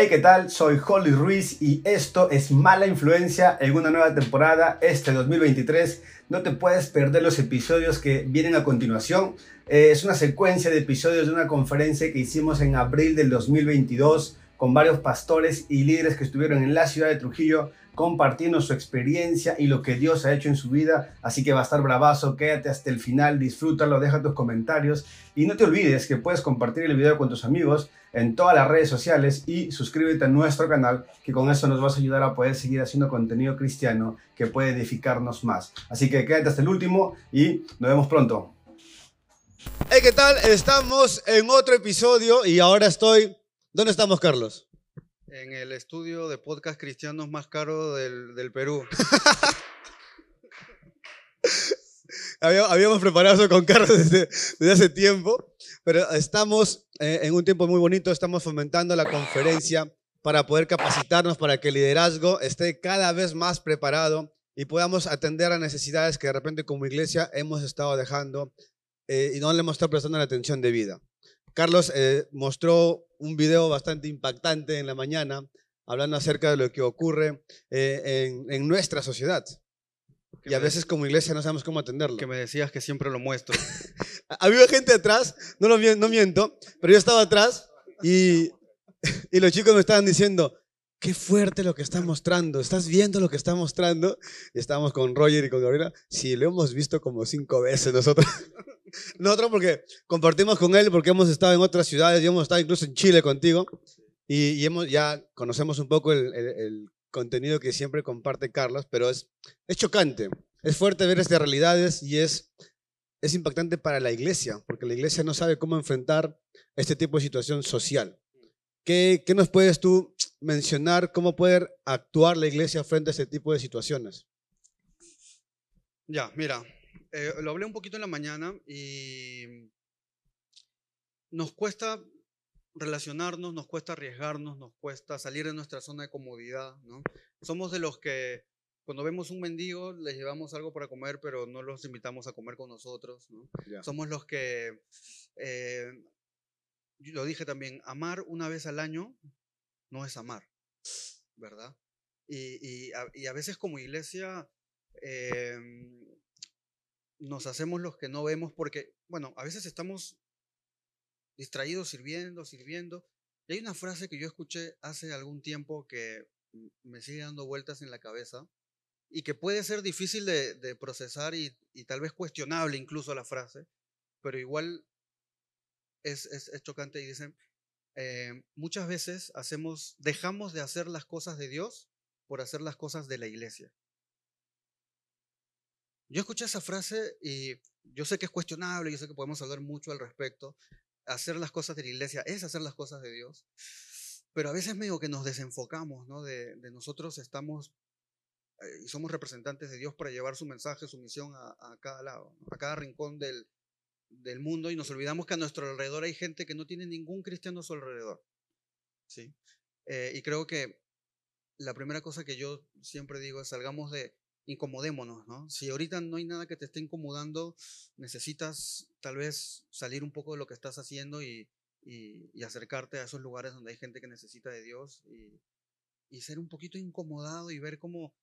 Hey, ¿qué tal? Soy Holly Ruiz y esto es Mala Influencia en una nueva temporada, este 2023. No te puedes perder los episodios que vienen a continuación. Eh, es una secuencia de episodios de una conferencia que hicimos en abril del 2022 con varios pastores y líderes que estuvieron en la ciudad de Trujillo compartiendo su experiencia y lo que Dios ha hecho en su vida. Así que va a estar bravazo, quédate hasta el final, disfrútalo, deja tus comentarios y no te olvides que puedes compartir el video con tus amigos en todas las redes sociales y suscríbete a nuestro canal, que con eso nos vas a ayudar a poder seguir haciendo contenido cristiano que puede edificarnos más. Así que quédate hasta el último y nos vemos pronto. Hey, ¿qué tal? Estamos en otro episodio y ahora estoy... ¿Dónde estamos, Carlos? En el estudio de podcast cristianos más caro del, del Perú. Habíamos preparado eso con Carlos desde, desde hace tiempo, pero estamos eh, en un tiempo muy bonito, estamos fomentando la conferencia para poder capacitarnos, para que el liderazgo esté cada vez más preparado y podamos atender a necesidades que de repente como iglesia hemos estado dejando eh, y no le hemos estado prestando la atención debida. Carlos eh, mostró un video bastante impactante en la mañana hablando acerca de lo que ocurre en, en nuestra sociedad. Y a veces como iglesia no sabemos cómo atenderlo. Que me decías que siempre lo muestro. Había gente atrás, no, lo, no miento, pero yo estaba atrás y, y los chicos me estaban diciendo, qué fuerte lo que está mostrando, ¿estás viendo lo que está mostrando? Y estábamos con Roger y con Gabriela, sí, lo hemos visto como cinco veces nosotros. nosotros porque compartimos con él, porque hemos estado en otras ciudades y hemos estado incluso en Chile contigo y, y hemos, ya conocemos un poco el, el, el contenido que siempre comparte Carlos, pero es, es chocante, es fuerte ver estas realidades y es, es impactante para la iglesia, porque la iglesia no sabe cómo enfrentar este tipo de situación social. ¿Qué, qué nos puedes tú mencionar, cómo poder actuar la iglesia frente a este tipo de situaciones? Ya, mira, eh, lo hablé un poquito en la mañana y nos cuesta relacionarnos, nos cuesta arriesgarnos, nos cuesta salir de nuestra zona de comodidad, ¿no? Somos de los que cuando vemos un mendigo les llevamos algo para comer, pero no los invitamos a comer con nosotros, ¿no? Somos los que, eh, lo dije también, amar una vez al año no es amar, ¿verdad? Y, y, a, veces como iglesia eh, nos hacemos los que no vemos porque, bueno, a veces estamos distraídos sirviendo, sirviendo. Y hay una frase que yo escuché hace algún tiempo que me sigue dando vueltas en la cabeza y que puede ser difícil de, de procesar y, y, tal vez cuestionable incluso la frase, pero igual es, es, es chocante y dicen, eh, muchas veces dejamos de hacer las cosas de Dios por hacer las cosas de la iglesia. Yo escuché esa frase y yo sé que es cuestionable, yo sé que podemos hablar mucho al respecto, hacer las cosas de la iglesia es hacer las cosas de Dios, pero a veces medio que nos desenfocamos, ¿no? De, nosotros estamos eh, y somos representantes de Dios para llevar su mensaje, su misión a, cada lado, a cada rincón del, del, mundo y nos olvidamos que a nuestro alrededor hay gente que no tiene ningún cristiano a su alrededor, ¿sí? Eh, y creo que la primera cosa que yo siempre digo es salgamos de, incomodémonos, ¿no? Si ahorita no hay nada que te esté incomodando, necesitas tal vez salir un poco de lo que estás haciendo y, acercarte a esos lugares donde hay gente que necesita de Dios y, y ser un poquito incomodado y ver cómo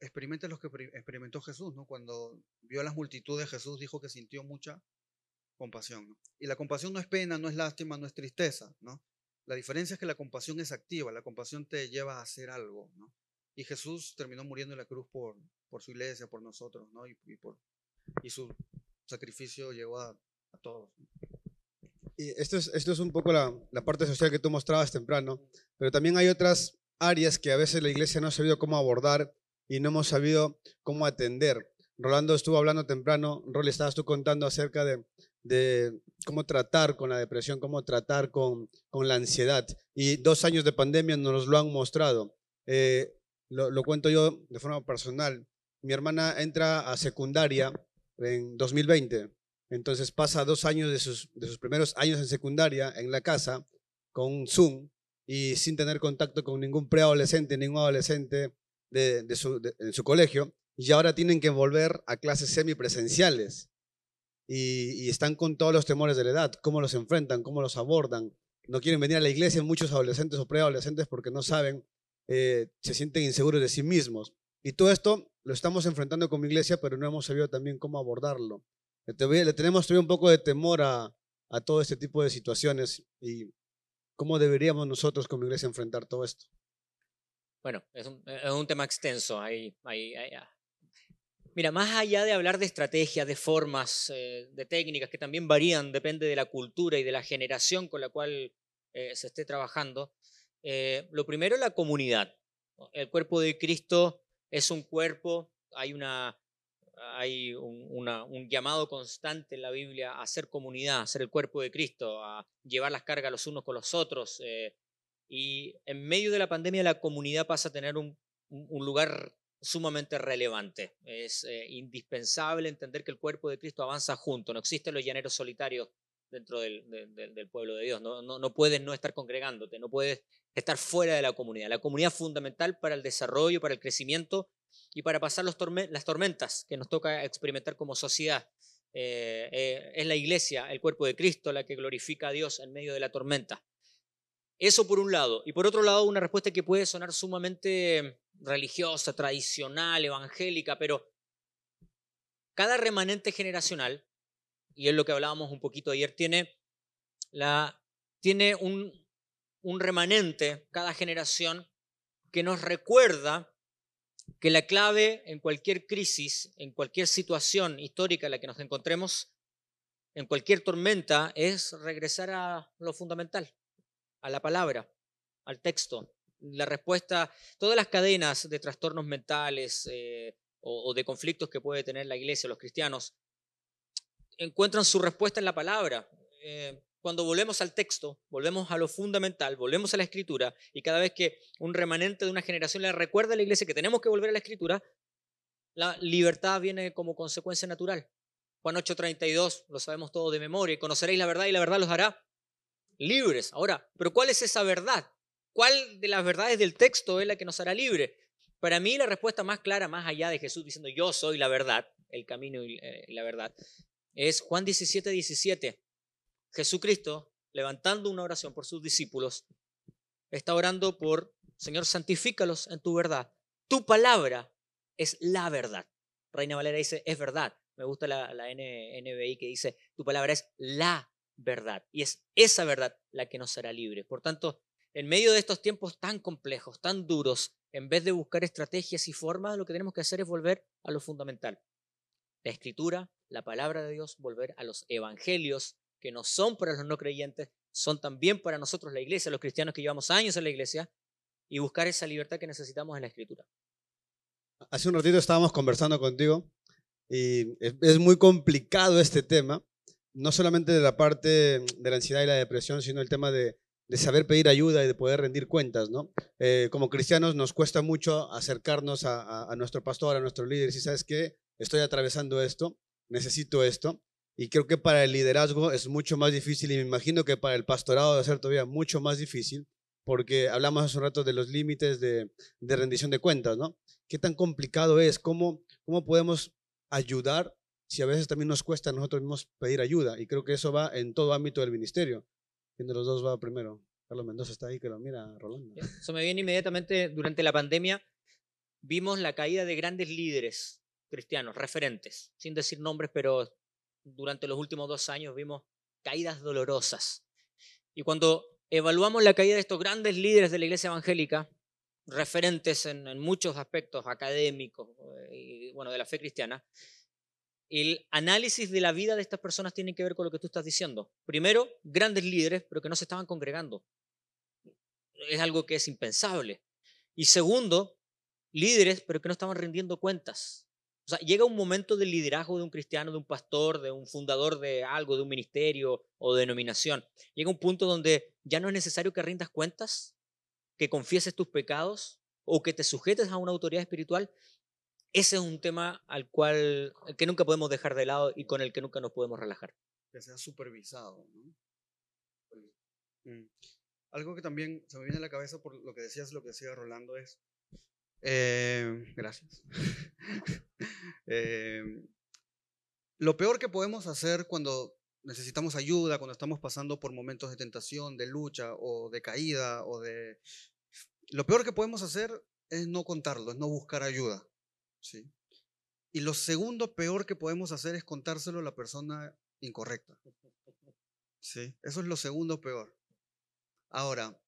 experimenta lo que experimentó Jesús, ¿no? Cuando vio a las multitudes, Jesús dijo que sintió mucha compasión, ¿no? Y la compasión no es pena, no es lástima, no es tristeza, ¿no? La diferencia es que la compasión es activa, la compasión te lleva a hacer algo, ¿no? Y Jesús terminó muriendo en la cruz por, por su iglesia, por nosotros, ¿no? Y, y, por, y su sacrificio llegó a, a todos. Y esto es, esto es un poco la, la, parte social que tú mostrabas temprano, pero también hay otras áreas que a veces la iglesia no ha sabido cómo abordar y no hemos sabido cómo atender. Rolando estuvo hablando temprano, Rolly, estabas tú contando acerca de, de cómo tratar con la depresión, cómo tratar con, con, la ansiedad. Y dos años de pandemia nos lo han mostrado. Eh, lo, lo, cuento yo de forma personal. Mi hermana entra a secundaria en 2020, entonces pasa dos años de sus, de sus primeros años en secundaria en la casa con Zoom y sin tener contacto con ningún preadolescente, ningún adolescente de, de su, de, en su colegio, y ahora tienen que volver a clases semipresenciales. Y, y están con todos los temores de la edad, cómo los enfrentan, cómo los abordan. no quieren venir a la iglesia, muchos adolescentes o preadolescentes porque no saben, eh, se sienten inseguros de sí mismos. Y todo esto lo estamos enfrentando como iglesia, pero no hemos sabido también cómo abordarlo. Le, tenemos todavía un poco de temor a, a todo este tipo de situaciones y cómo deberíamos nosotros como iglesia enfrentar todo esto. Bueno, es un, es un tema extenso. Hay, hay, ah. Mira, más allá de hablar de estrategias, de formas, eh, de técnicas que también varían, depende de la cultura y de la generación con la cual eh, se esté trabajando, eh, lo primero la comunidad. El cuerpo de Cristo es un cuerpo, hay, una, hay un, un, llamado constante en la Biblia a ser comunidad, a ser el cuerpo de Cristo, a llevar las cargas los unos con los otros. y en medio de la pandemia la comunidad pasa a tener un, un lugar sumamente relevante. Es eh, indispensable entender que el cuerpo de Cristo avanza junto. No existen los llaneros solitarios dentro del, del, pueblo de Dios. No, no, no, puedes no estar congregándote, no puedes estar fuera de la comunidad. La comunidad es fundamental para el desarrollo, para el crecimiento y para pasar los las tormentas que nos toca experimentar como sociedad. Eh, eh, es la iglesia, el cuerpo de Cristo, la que glorifica a Dios en medio de la tormenta. Eso por un lado. Y por otro lado, una respuesta que puede sonar sumamente religiosa, tradicional, evangélica, pero cada remanente generacional, y es lo que hablábamos un poquito ayer, tiene, la, tiene un, un remanente, cada generación, que nos recuerda que la clave en cualquier crisis, en cualquier situación histórica en la que nos encontremos, en cualquier tormenta, es regresar a lo fundamental, a la palabra, al texto, la respuesta, todas las cadenas de trastornos mentales eh, o, de conflictos que puede tener la iglesia, los cristianos, encuentran su respuesta en la palabra. Eh, cuando volvemos al texto, volvemos a lo fundamental, volvemos a la escritura, y cada vez que un remanente de una generación le recuerda a la iglesia que tenemos que volver a la escritura, la libertad viene como consecuencia natural. Juan 8:32, lo sabemos todos de memoria, y conoceréis la verdad y la verdad los hará libres. Ahora, pero ¿cuál es esa verdad? ¿Cuál de las verdades del texto es la que nos hará libre? Para mí la respuesta más clara, más allá de Jesús diciendo yo soy la verdad, el camino y eh, la verdad, es Juan 17, 17. Jesucristo, levantando una oración por sus discípulos, está orando por, Señor, santifícalos en tu verdad. Tu palabra es la verdad. Reina Valera dice, es verdad. Me gusta la, la NBI que dice, tu palabra es la verdad. Y es esa verdad la que nos hará libre. Por tanto, en medio de estos tiempos tan complejos, tan duros, en vez de buscar estrategias y formas, lo que tenemos que hacer es volver a lo fundamental. La escritura, la palabra de Dios, volver a los evangelios, que no son para los no creyentes, son también para nosotros la iglesia, los cristianos que llevamos años en la iglesia, y buscar esa libertad que necesitamos en la escritura. Hace un ratito estábamos conversando contigo y es muy complicado este tema, no solamente de la parte de la ansiedad y la depresión, sino el tema de de saber pedir ayuda y de poder rendir cuentas, ¿no? Eh, como cristianos nos cuesta mucho acercarnos a, nuestro pastor, a nuestro líder, si sabes que estoy atravesando esto, necesito esto, y creo que para el liderazgo es mucho más difícil y me imagino que para el pastorado debe ser todavía mucho más difícil, porque hablamos hace un rato de los límites de, rendición de cuentas, ¿no? ¿Qué tan complicado es? ¿Cómo, ¿Cómo podemos ayudar si a veces también nos cuesta a nosotros mismos pedir ayuda? Y creo que eso va en todo ámbito del ministerio. ¿Quién de los dos va primero? Carlos Mendoza está ahí que lo mira, Rolando. Eso me viene inmediatamente durante la pandemia. Vimos la caída de grandes líderes cristianos, referentes, sin decir nombres, pero durante los últimos dos años vimos caídas dolorosas. Y cuando evaluamos la caída de estos grandes líderes de la iglesia evangélica, referentes en, en muchos aspectos académicos eh, y bueno, de la fe cristiana, el análisis de la vida de estas personas tiene que ver con lo que tú estás diciendo. Primero, grandes líderes, pero que no se estaban congregando. Es algo que es impensable. Y segundo, líderes, pero que no estaban rindiendo cuentas. O sea, llega un momento del liderazgo de un cristiano, de un pastor, de un fundador de algo, de un ministerio o denominación. Llega un punto donde ya no es necesario que rindas cuentas, que confieses tus pecados o que te sujetes a una autoridad espiritual, ese es un tema al cual que nunca podemos dejar de lado y con el que nunca nos podemos relajar. Que sea supervisado. Mm. Algo que también se me viene a la cabeza por lo que decías, lo que decía Rolando es, eh, gracias. Eh, lo peor que podemos hacer cuando necesitamos ayuda, cuando estamos pasando por momentos de tentación, de lucha o de caída o de... Lo peor que podemos hacer es no contarlo, es no buscar ayuda. ¿Sí? Y lo segundo peor que podemos hacer es contárselo a la persona incorrecta. ¿sí? Eso es lo segundo peor. Ahora,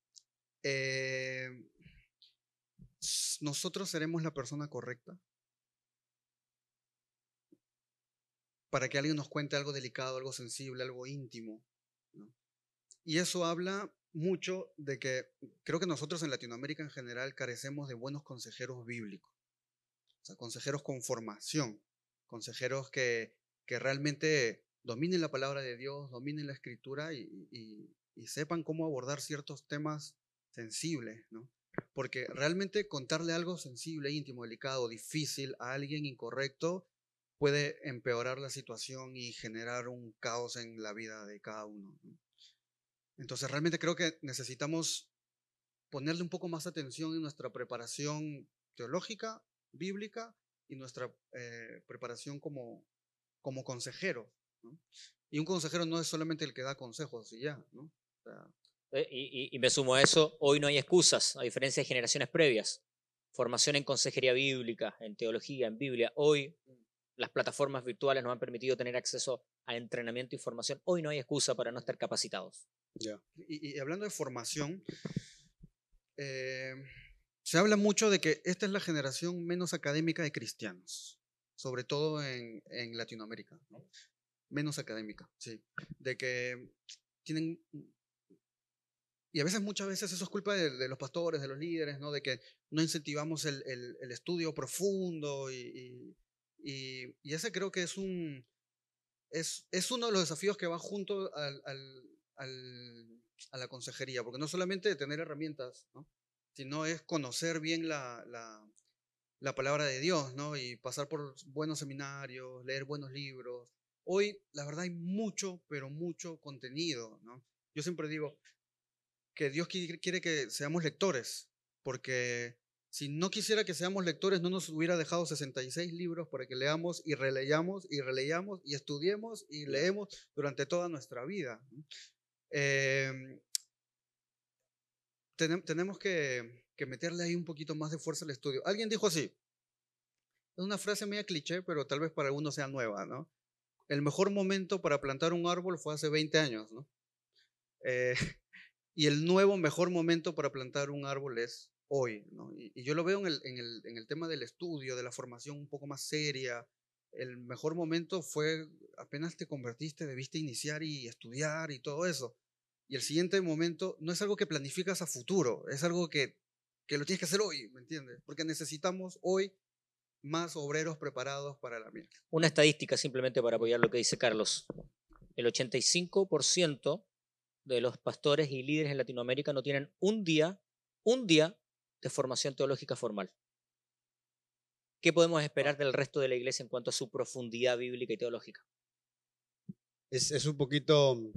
eh, nosotros seremos la persona correcta para que alguien nos cuente algo delicado, algo sensible, algo íntimo. Y eso habla mucho de que creo que nosotros en Latinoamérica en general carecemos de buenos consejeros bíblicos, consejeros con formación, consejeros que, que realmente dominen la palabra de Dios, dominen la escritura y, y, sepan cómo abordar ciertos temas sensibles, ¿no? Porque realmente contarle algo sensible, íntimo, delicado, difícil a alguien incorrecto puede empeorar la situación y generar un caos en la vida de cada uno. Entonces realmente creo que necesitamos ponerle un poco más atención en nuestra preparación teológica, bíblica y nuestra eh, preparación como, como consejero. Y un consejero no es solamente el que da consejos y ya. Eh, y, y, me sumo a eso, hoy no hay excusas, a diferencia de generaciones previas. Formación en consejería bíblica, en teología, en Biblia. Hoy las plataformas virtuales nos han permitido tener acceso a entrenamiento y formación. Hoy no hay excusa para no estar capacitados. Y, hablando de formación, eh, se habla mucho de que esta es la generación menos académica de cristianos, sobre todo en, Latinoamérica. Menos académica, sí. De que tienen y a veces, muchas veces eso es culpa de, los pastores, de los líderes, ¿no? De que no incentivamos el, estudio profundo y, y, ese creo que es un es, es, uno de los desafíos que va junto al, al, a la consejería, porque no solamente tener herramientas, ¿no? Sino es conocer bien la, la, la, palabra de Dios ¿no? y pasar por buenos seminarios, leer buenos libros. Hoy, la verdad, hay mucho, pero mucho contenido. ¿no? Yo siempre digo que Dios quiere que seamos lectores, porque si no quisiera que seamos lectores, no nos hubiera dejado 66 libros para que leamos y releyamos y releyamos y estudiemos y leemos durante toda nuestra vida. Em, tenemos que, meterle ahí un poquito más de fuerza al estudio. Alguien dijo así, es una frase media cliché, pero tal vez para algunos sea nueva, ¿no? El mejor momento para plantar un árbol fue hace 20 años, ¿no? Eh, y el nuevo mejor momento para plantar un árbol es hoy. ¿no? Y, yo lo veo en el, en, el, en el, tema del estudio, de la formación un poco más seria. El mejor momento fue apenas te convertiste, debiste iniciar y estudiar y todo eso. Y el siguiente momento no es algo que planificas a futuro, es algo que, que lo tienes que hacer hoy, ¿me entiendes? Porque necesitamos hoy más obreros preparados para la mies. Una estadística simplemente para apoyar lo que dice Carlos. El 85% de los pastores y líderes en Latinoamérica no tienen un día, un día de formación teológica formal. ¿Qué podemos esperar del resto de la iglesia en cuanto a su profundidad bíblica y teológica? Es, un poquito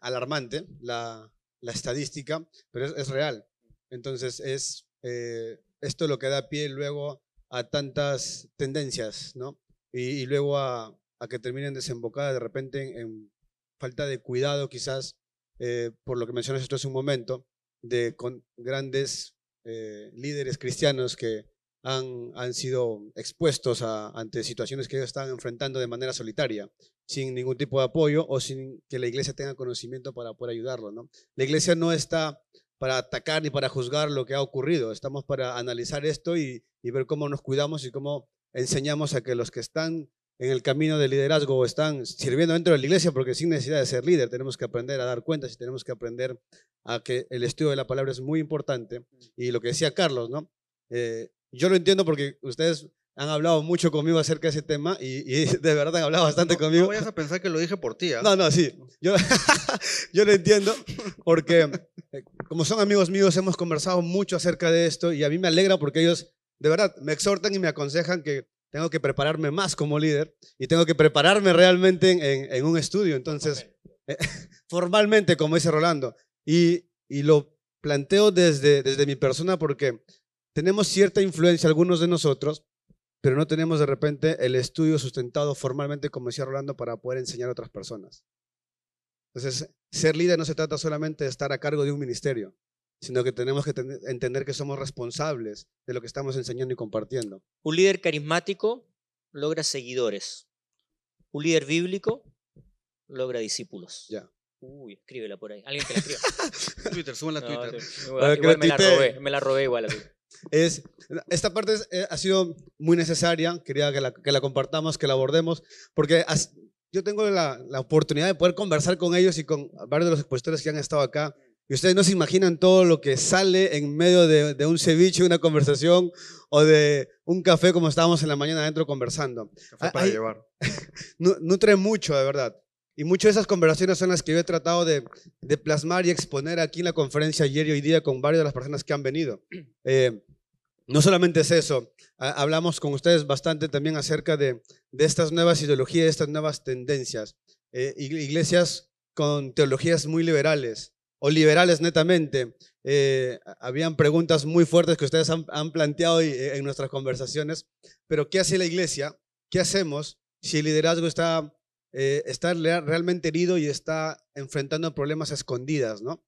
alarmante la, estadística, pero es, real. Entonces, es eh, esto lo que da pie luego a tantas tendencias, ¿no? Y, luego a, que terminen desembocadas de repente en, falta de cuidado, quizás, eh, por lo que mencionas esto hace un momento, de con grandes eh, líderes cristianos que han, han sido expuestos ante situaciones que ellos están enfrentando de manera solitaria, sin ningún tipo de apoyo o sin que la iglesia tenga conocimiento para poder ayudarlo. ¿no? La iglesia no está para atacar ni para juzgar lo que ha ocurrido, estamos para analizar esto y, y ver cómo nos cuidamos y cómo enseñamos a que los que están en el camino del liderazgo están sirviendo dentro de la iglesia, porque sin necesidad de ser líder, tenemos que aprender a dar cuentas y tenemos que aprender a que el estudio de la palabra es muy importante. Y lo que decía Carlos, ¿no? Eh, yo lo entiendo porque ustedes han hablado mucho conmigo acerca de ese tema y, de verdad han hablado bastante conmigo. No vayas a pensar que lo dije por ti. ¿ah? No, no, sí. Yo, yo lo entiendo porque eh, como son amigos míos hemos conversado mucho acerca de esto y a mí me alegra porque ellos de verdad me exhortan y me aconsejan que tengo que prepararme más como líder y tengo que prepararme realmente en, un estudio. Entonces, eh, formalmente, como dice Rolando, y, lo planteo desde, desde mi persona porque tenemos cierta influencia algunos de nosotros, pero no tenemos de repente el estudio sustentado formalmente, como decía Rolando, para poder enseñar a otras personas. Entonces, ser líder no se trata solamente de estar a cargo de un ministerio, sino que tenemos que ten- entender que somos responsables de lo que estamos enseñando y compartiendo. Un líder carismático logra seguidores. Un líder bíblico logra discípulos. Ya. Uy, escríbela por ahí. Alguien que la escriba. Twitter, súbanla a No, Twitter. igual, igual me la robé, me la robé igual. así. Es, esta parte es- eh, ha sido muy necesaria, quería que la, que la compartamos, que la abordemos, porque as- yo tengo la, la oportunidad de poder conversar con ellos y con varios de los expositores que han estado acá. Y ustedes no se imaginan todo lo que sale en medio de, de un ceviche, una conversación o de un café como estábamos en la mañana adentro conversando. Café Ah, para llevar. Nu- nutre mucho, de verdad. Y muchas de esas conversaciones son las que yo he tratado de, de plasmar y exponer aquí en la conferencia ayer y hoy día con varias de las personas que han venido. Eh, no solamente es eso, ha- hablamos con ustedes bastante también acerca de, de estas nuevas ideologías, estas nuevas tendencias. Eh, ig- iglesias con teologías muy liberales o liberales netamente. Eh, habían preguntas muy fuertes que ustedes han, han planteado y- eh, en nuestras conversaciones, pero ¿qué hace la iglesia? ¿Qué hacemos si el liderazgo está, eh, está realmente herido y está enfrentando problemas escondidas, ¿no?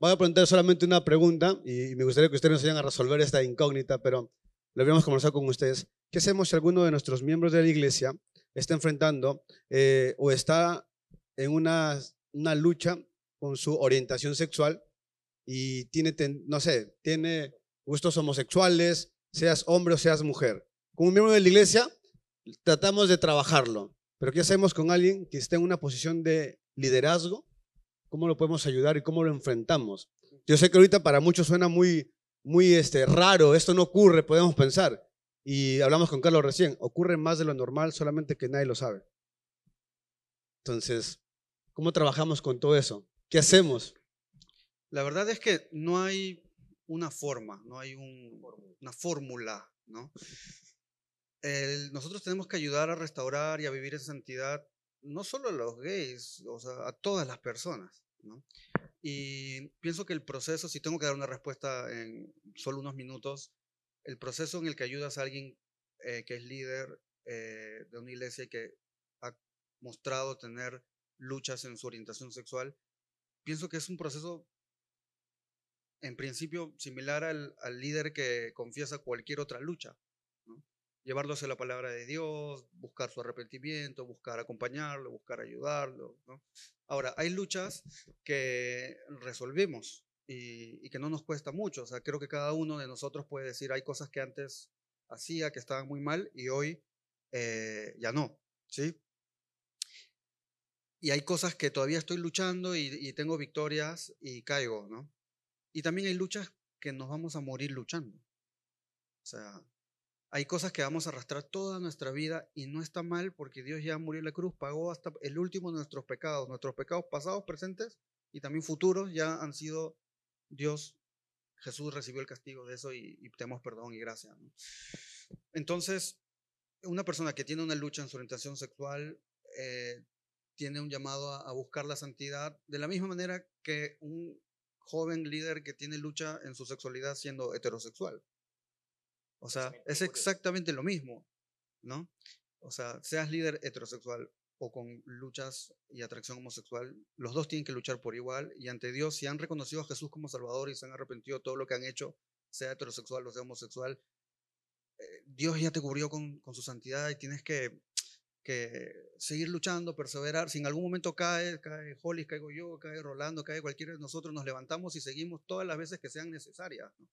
Voy a preguntar solamente una pregunta y me gustaría que ustedes nos ayuden a resolver esta incógnita, pero lo habíamos conversado con ustedes. ¿Qué hacemos si alguno de nuestros miembros de la iglesia está enfrentando eh, o está en una, una lucha con su orientación sexual y tiene, ten- no sé, tiene gustos homosexuales, seas hombre o seas mujer? Como miembro de la iglesia, tratamos de trabajarlo. Pero ¿qué hacemos con alguien que está en una posición de liderazgo? ¿Cómo lo podemos ayudar y cómo lo enfrentamos? Yo sé que ahorita para muchos suena muy, muy este, raro, esto no ocurre, podemos pensar. Y hablamos con Carlos recién, ocurre más de lo normal, solamente que nadie lo sabe. Entonces, ¿cómo trabajamos con todo eso? ¿Qué hacemos? La verdad es que no hay una forma, no hay un- una fórmula, ¿no? El- nosotros tenemos que ayudar a restaurar y a vivir esa santidad, no solo a los gays, o sea, a todas las personas, ¿no? Y pienso que el proceso, si tengo que dar una respuesta en solo unos minutos, el proceso en el que ayudas a alguien eh, que es líder eh, de una iglesia y que ha mostrado tener luchas en su orientación sexual, pienso que es un proceso en principio similar al, al líder que confiesa cualquier otra lucha. ¿No? Llevarlo hacia la palabra de Dios, buscar su arrepentimiento, buscar acompañarlo, buscar ayudarlo. Ahora, hay luchas que resolvemos y, y que no nos cuesta mucho. O sea, creo que cada uno de nosotros puede decir, hay cosas que antes hacía que estaban muy mal y hoy eh, ya no. ¿sí? Y hay cosas que todavía estoy luchando y, y tengo victorias y caigo, ¿no? Y también hay luchas que nos vamos a morir luchando. O sea, hay cosas que vamos a arrastrar toda nuestra vida y no está mal porque Dios ya murió en la cruz, pagó hasta el último de nuestros pecados. Nuestros pecados pasados, presentes y también futuros ya han sido Dios, Jesús recibió el castigo de eso y, y tenemos perdón y gracia. Entonces, una persona que tiene una lucha en su orientación sexual eh, tiene un llamado a buscar la santidad de la misma manera que un joven líder que tiene lucha en su sexualidad siendo heterosexual. O sea, es exactamente lo mismo, ¿no? O sea, seas líder heterosexual o con luchas y atracción homosexual, los dos tienen que luchar por igual y ante Dios, si han reconocido a Jesús como Salvador y se han arrepentido de todo lo que han hecho, sea heterosexual o sea homosexual, eh, Dios ya te cubrió con, con su santidad y tienes que, que seguir luchando, perseverar. Si en algún momento cae, cae Hollis, caigo yo, cae Rolando, cae cualquiera de nosotros, nos levantamos y seguimos todas las veces que sean necesarias. ¿no?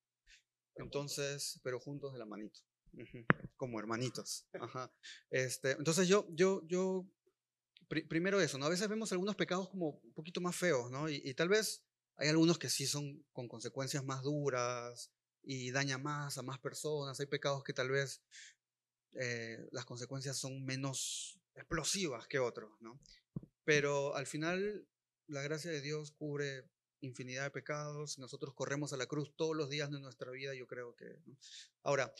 Entonces, pero juntos de la manito, como hermanitos. Ajá. Este, entonces yo, yo, yo, pri- primero eso, ¿no? A veces vemos algunos pecados como un poquito más feos, ¿no? Y, y tal vez hay algunos que sí son con consecuencias más duras y daña más a más personas. Hay pecados que tal vez eh, las consecuencias son menos explosivas que otros, ¿no? Pero al final la gracia de Dios cubre infinidad de pecados. Nosotros corremos a la cruz todos los días de nuestra vida, yo creo que. Ahora,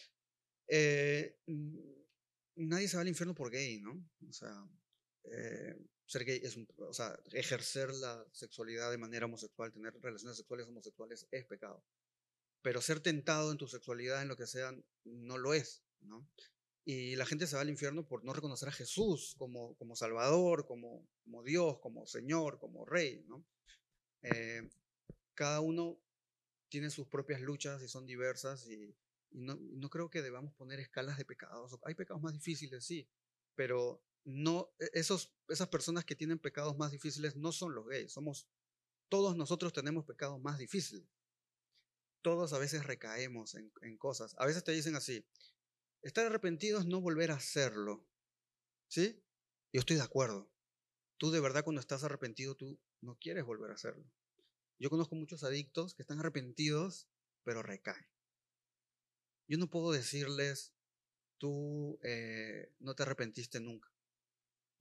eh, mm, nadie se va al infierno por gay, ¿no? O sea, eh, ser gay es un, o sea, ejercer la sexualidad de manera homosexual, tener relaciones sexuales homosexuales es pecado. Pero ser tentado en tu sexualidad, en lo que sea, no lo es, ¿no? Y la gente se va al infierno por no reconocer a Jesús como, como Salvador, como, como Dios, como Señor, como Rey. ¿no? Eh, cada uno tiene sus propias luchas y son diversas y, no, no creo que debamos poner escalas de pecados. Hay pecados más difíciles, sí, pero no, e, esos, esas personas que tienen pecados más difíciles no son los gays, somos, todos nosotros tenemos pecados más difíciles. Todos a veces recaemos en, en cosas. A veces te dicen así, estar arrepentido es no volver a hacerlo. ¿Sí? Yo estoy de acuerdo. Tú de verdad cuando estás arrepentido, tú no quieres volver a hacerlo. Yo conozco muchos adictos que están arrepentidos, pero recaen. Yo no puedo decirles, tú eh, no te arrepentiste nunca.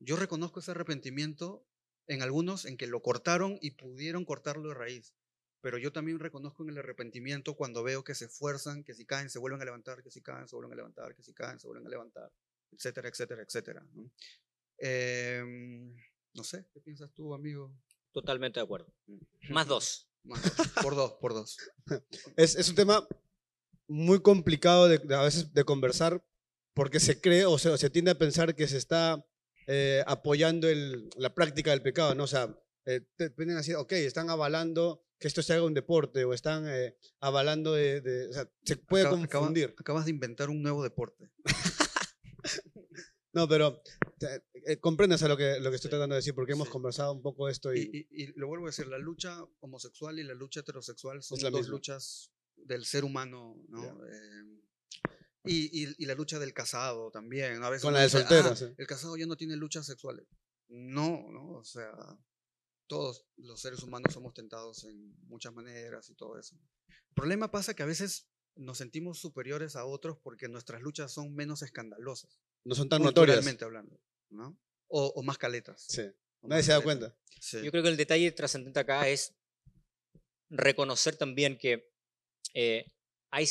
Yo reconozco ese arrepentimiento en algunos en que lo cortaron y pudieron cortarlo de raíz. Pero yo también reconozco en el arrepentimiento cuando veo que se esfuerzan, que si caen se vuelven a levantar, que si caen se vuelven a levantar, que si caen se vuelven a levantar, etcétera, etcétera, etcétera. Em, no sé, ¿qué piensas tú, amigo? Totalmente de acuerdo. Más dos. Más dos, por dos, por dos. Es, es un tema muy complicado de, de a veces de conversar porque se cree o se, o se tiende a pensar que se está eh, apoyando el- la práctica del pecado, ¿no? O sea, eh, te vienen así, ok, están avalando que esto se haga un deporte o están eh, avalando de, de- o sea, se puede confundir. acabas de inventar un nuevo deporte. No, pero eh, comprendes a lo que, lo que estoy Sí, tratando de decir porque hemos sí. conversado un poco esto y, Y, y- y lo vuelvo a decir, la lucha homosexual y la lucha heterosexual son la dos misma. luchas del ser humano, ¿no? Eh, y, y- y la lucha del casado también. ¿no? A veces Con la dice, soltero, "Ah, sí. el casado ya no tiene luchas sexuales. No, ¿no? O sea, todos los seres humanos somos tentados en muchas maneras y todo eso. El problema pasa que a veces nos sentimos superiores a otros porque nuestras luchas son menos escandalosas, no son tan notorias. hablando, ¿no? O, o más caletas. Sí. o Nadie más se da caletas. cuenta. Sí. Yo creo que el detalle trascendente acá es reconocer también que eh, hay,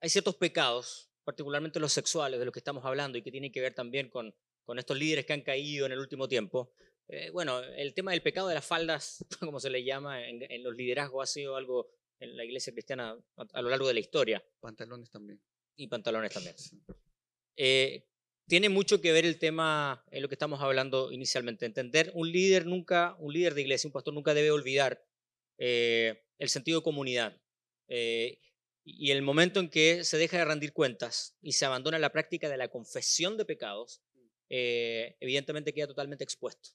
hay ciertos pecados, particularmente los sexuales, de los que estamos hablando y que tienen que ver también con, con estos líderes que han caído en el último tiempo. Eh, bueno, el tema del pecado de las faldas, como se le llama en, en los liderazgos, ha sido algo en la iglesia cristiana a, a lo largo de la historia Pantalones también. y pantalones también. Sí. Eh, tiene mucho que ver el tema en lo que estamos hablando inicialmente. Entender, un líder nunca, un líder de iglesia, un pastor nunca debe olvidar eh, el sentido de comunidad. Eh, y el momento en que se deja de rendir cuentas y se abandona la práctica de la confesión de pecados, eh, evidentemente queda totalmente expuesto.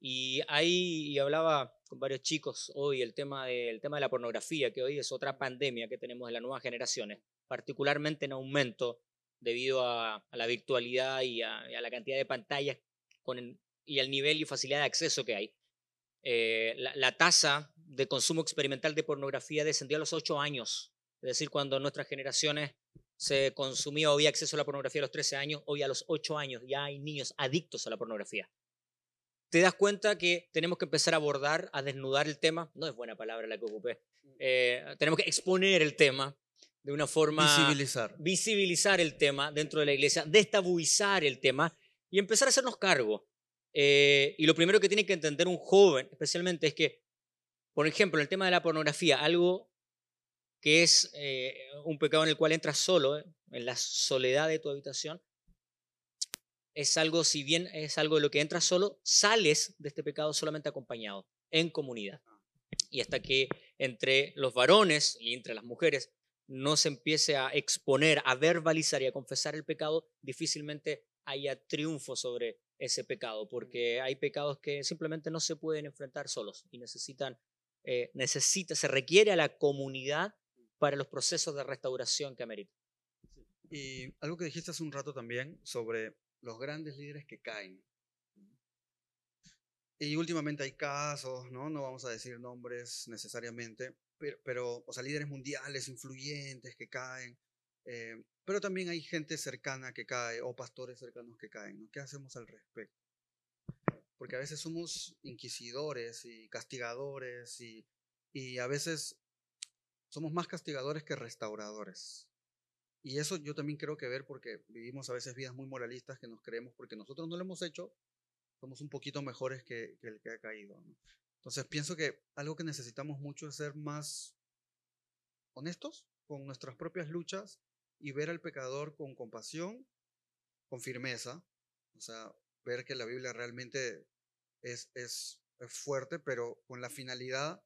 Y ahí, y hablaba con varios chicos hoy, el tema, de, el tema de la pornografía, que hoy es otra pandemia que tenemos en las nuevas generaciones, particularmente en aumento debido a, a la virtualidad y a, y a la cantidad de pantallas con el- y al nivel y facilidad de acceso que hay. Eh, la, la tasa de consumo experimental de pornografía descendió a los 8 años. Es decir, cuando nuestras generaciones se consumía o había acceso a la pornografía a los 13 años, hoy a los 8 años ya hay niños adictos a la pornografía. Te das cuenta que tenemos que empezar a abordar, a desnudar el tema. No es buena palabra la que ocupé. Eh, tenemos que exponer el tema de una forma Visibilizar. visibilizar el tema dentro de la iglesia, destabuizar el tema y empezar a hacernos cargo. Eh, y lo primero que tiene que entender un joven, especialmente, es que, por ejemplo, el tema de la pornografía, algo que es eh, un pecado en el cual entras solo, eh, en la soledad de tu habitación, es algo, si bien es algo de lo que entras solo, sales de este pecado solamente acompañado, en comunidad. Y hasta que entre los varones y entre las mujeres no se empiece a exponer, a verbalizar y a confesar el pecado, difícilmente haya triunfo sobre ese pecado, porque hay pecados que simplemente no se pueden enfrentar solos y necesitan, eh, necesita, se requiere a la comunidad para los procesos de restauración que ameritan. Y algo que dijiste hace un rato también sobre los grandes líderes que caen. Y últimamente hay casos, ¿no? No vamos a decir nombres necesariamente, pero, pero o sea, líderes mundiales, influyentes que caen. eh, pero también hay gente cercana que cae o pastores cercanos que caen. ¿Qué hacemos al respecto? Porque a veces somos inquisidores y castigadores y, y a veces somos más castigadores que restauradores. Y eso yo también creo que ver porque vivimos a veces vidas muy moralistas que nos creemos porque nosotros no lo hemos hecho, somos un poquito mejores que, el que ha caído. Entonces pienso que algo que necesitamos mucho es ser más honestos con nuestras propias luchas y ver al pecador con compasión con firmeza, o sea, ver que la Biblia realmente es, es, es fuerte, pero con la finalidad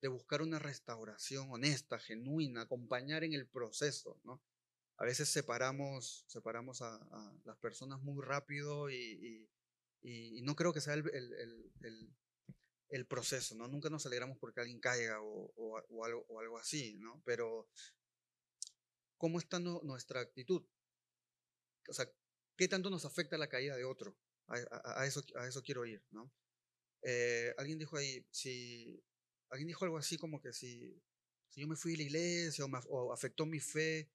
de buscar una restauración honesta, genuina, acompañar en el proceso, ¿no? A veces separamos, separamos a, las personas muy rápido y, y no creo que sea el, el, el, el, proceso, ¿no? Nunca nos alegramos porque alguien caiga o, o, o algo, o algo así, ¿no? Pero, ¿cómo está no, nuestra actitud? O sea, ¿qué tanto nos afecta la caída de otro? A, a, a eso, a eso quiero ir, ¿no? Eh, alguien dijo ahí, si alguien dijo algo así como que si, si yo me fui de la iglesia o, me, o, afectó mi fe,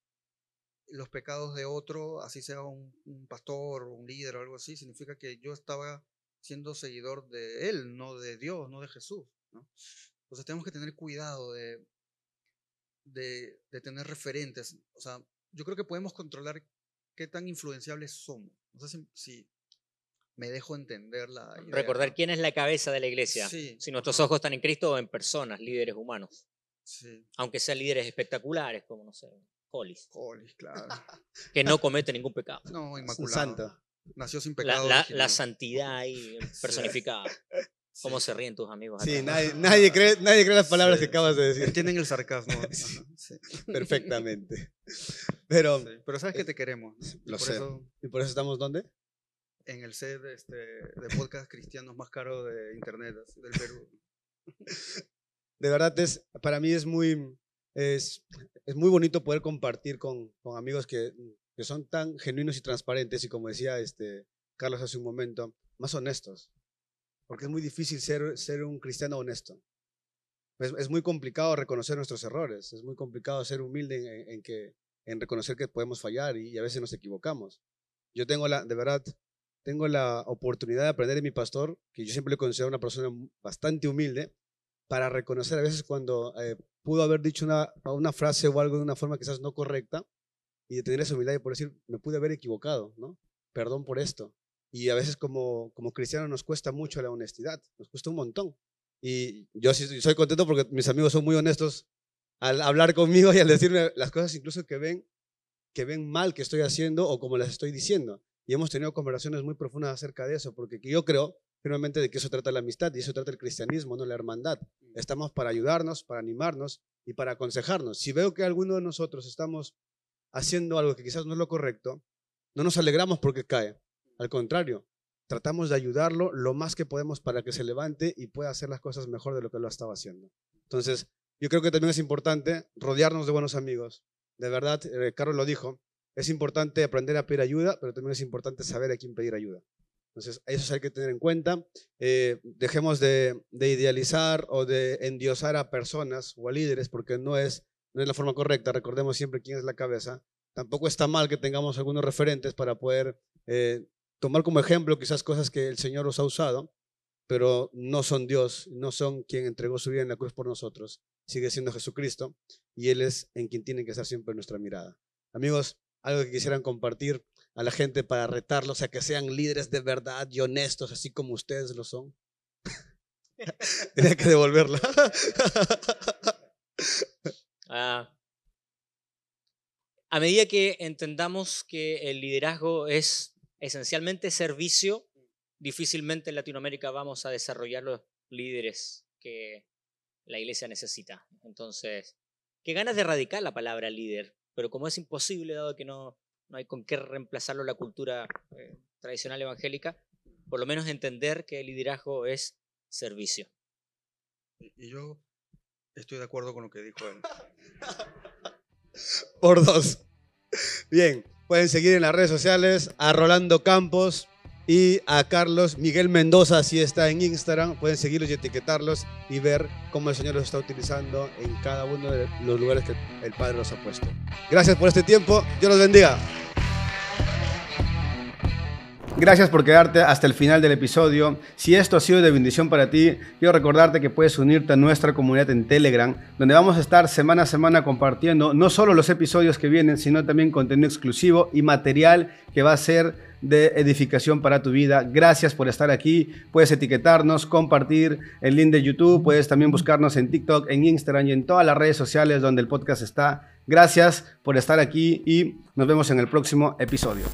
los pecados de otro, así sea un, un, pastor o un líder o algo así, significa que yo estaba siendo seguidor de él, no de Dios, no de Jesús. ¿no? Entonces tenemos que tener cuidado de, de, de tener referentes. O sea, yo creo que podemos controlar qué tan influenciables somos. No sé si, si me dejo entender la idea. Recordar quién es la cabeza de la iglesia. Sí, si nuestros ojos están en Cristo o en personas, líderes humanos. Sí. Aunque sean líderes espectaculares, como no sé, Hollis, Hollis, claro. que no comete ningún pecado. No, inmaculado. santo. Nació sin pecado. la- santidad ahí personificada. ¿Cómo se ríen tus amigos? Sí, nadie, nadie, cree, nadie cree las palabras Sí, que acabas de decir Entienden el sarcasmo. ajá, Sí. sí. perfectamente. Pero, Sí, Pero sabes que te queremos. lo por sé. eso ¿y por eso estamos dónde? en el set este, de podcast cristianos más caro de internet del Perú. de verdad es, para mí es muy, es, es muy bonito poder compartir con, con amigos que, que son tan genuinos y transparentes y como decía este, Carlos hace un momento, más honestos. Porque es muy difícil ser, ser un cristiano honesto. Es, muy complicado reconocer nuestros errores, es muy complicado ser humilde en, que, en reconocer que podemos fallar y, a veces nos equivocamos. Yo tengo la, de verdad, tengo la oportunidad de aprender de mi pastor, que yo siempre le considero una persona bastante humilde, para reconocer a veces cuando eh, pudo haber dicho una, frase o algo de una forma quizás no correcta y de tener esa humildad y por decir, me pude haber equivocado, ¿no? Perdón por esto. Y a veces como, como cristianos nos cuesta mucho la honestidad, nos cuesta un montón. Y yo soy contento porque mis amigos son muy honestos al hablar conmigo y al decirme las cosas incluso que ven, que ven mal que estoy haciendo o como las estoy diciendo. Y hemos tenido conversaciones muy profundas acerca de eso, porque yo creo firmemente de que eso trata la amistad y eso trata el cristianismo, no la hermandad. Estamos para ayudarnos, para animarnos y para aconsejarnos. Si veo que alguno de nosotros estamos haciendo algo que quizás no es lo correcto, no nos alegramos porque cae. Al contrario, tratamos de ayudarlo lo más que podemos para que se levante y pueda hacer las cosas mejor de lo que lo estaba haciendo. Entonces, yo creo que también es importante rodearnos de buenos amigos. De verdad, eh, Carlos lo dijo, es importante aprender a pedir ayuda, pero también es importante saber a quién pedir ayuda. Entonces, eso hay que tener en cuenta. Eh, dejemos de, de idealizar o de endiosar a personas o a líderes porque no es, no es la forma correcta. Recordemos siempre quién es la cabeza. Tampoco está mal que tengamos algunos referentes para poder eh, tomar como ejemplo quizás cosas que el Señor os ha usado, pero no son Dios, no son quien entregó su vida en la cruz por nosotros. Sigue siendo Jesucristo y Él es en quien tiene que estar siempre nuestra mirada. Amigos, algo que quisieran compartir a la gente para retarlos a que sean líderes de verdad y honestos, así como ustedes lo son. Tenía que devolverla. Ah, a medida que entendamos que el liderazgo es esencialmente servicio, difícilmente en Latinoamérica vamos a desarrollar los líderes que la iglesia necesita. Entonces, qué ganas de erradicar la palabra líder, pero como es imposible, dado que no, no hay con qué reemplazarlo la cultura eh, tradicional evangélica, por lo menos entender que el liderazgo es servicio. Y, y yo estoy de acuerdo con lo que dijo él. Por dos. Bien, pueden seguir en las redes sociales a Rolando Campos y a Carlos Miguel Mendoza, si está en Instagram. Pueden seguirlos y etiquetarlos y ver cómo el Señor los está utilizando en cada uno de los lugares que el Padre los ha puesto. Gracias por este tiempo. Dios los bendiga. Gracias por quedarte hasta el final del episodio. Si esto ha sido de bendición para ti, quiero recordarte que puedes unirte a nuestra comunidad en Telegram, donde vamos a estar semana a semana compartiendo no solo los episodios que vienen, sino también contenido exclusivo y material que va a ser de edificación para tu vida. Gracias por estar aquí. Puedes etiquetarnos, compartir el link de YouTube, puedes también buscarnos en TikTok, en Instagram y en todas las redes sociales donde el podcast está. Gracias por estar aquí y nos vemos en el próximo episodio.